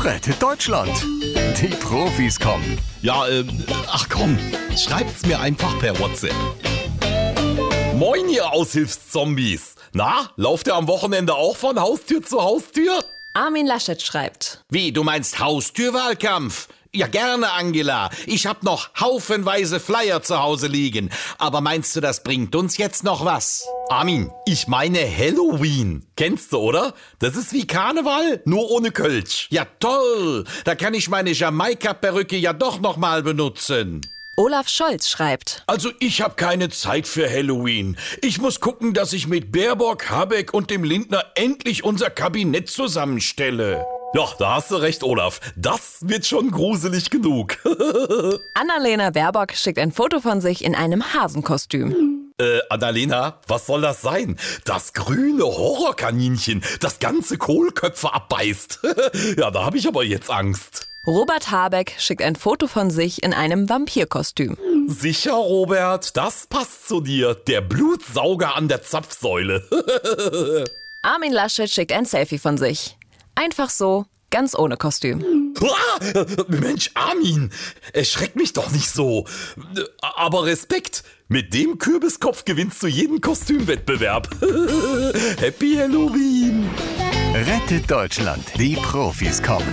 Rettet Deutschland. Die Profis kommen. Ja, ähm, ach komm, schreibt's mir einfach per WhatsApp. Moin, ihr Aushilfszombies. Na, lauft ihr am Wochenende auch von Haustür zu Haustür? Armin Laschet schreibt. Wie, du meinst Haustürwahlkampf? Ja, gerne, Angela. Ich hab noch haufenweise Flyer zu Hause liegen. Aber meinst du, das bringt uns jetzt noch was? Armin, ich meine Halloween. Kennst du, oder? Das ist wie Karneval, nur ohne Kölsch. Ja, toll. Da kann ich meine Jamaika-Perücke ja doch noch mal benutzen. Olaf Scholz schreibt. Also ich habe keine Zeit für Halloween. Ich muss gucken, dass ich mit Baerbock, Habeck und dem Lindner endlich unser Kabinett zusammenstelle. Ja, da hast du recht, Olaf. Das wird schon gruselig genug. Annalena Baerbock schickt ein Foto von sich in einem Hasenkostüm. Äh, Annalena, was soll das sein? Das grüne Horrorkaninchen, das ganze Kohlköpfe abbeißt. ja, da habe ich aber jetzt Angst. Robert Habeck schickt ein Foto von sich in einem Vampirkostüm. Sicher, Robert, das passt zu dir. Der Blutsauger an der Zapfsäule. Armin Laschet schickt ein Selfie von sich. Einfach so, ganz ohne Kostüm. Ah, Mensch, Armin, erschreck mich doch nicht so. Aber Respekt, mit dem Kürbiskopf gewinnst du jeden Kostümwettbewerb. Happy Halloween! Rettet Deutschland. Die Profis kommen.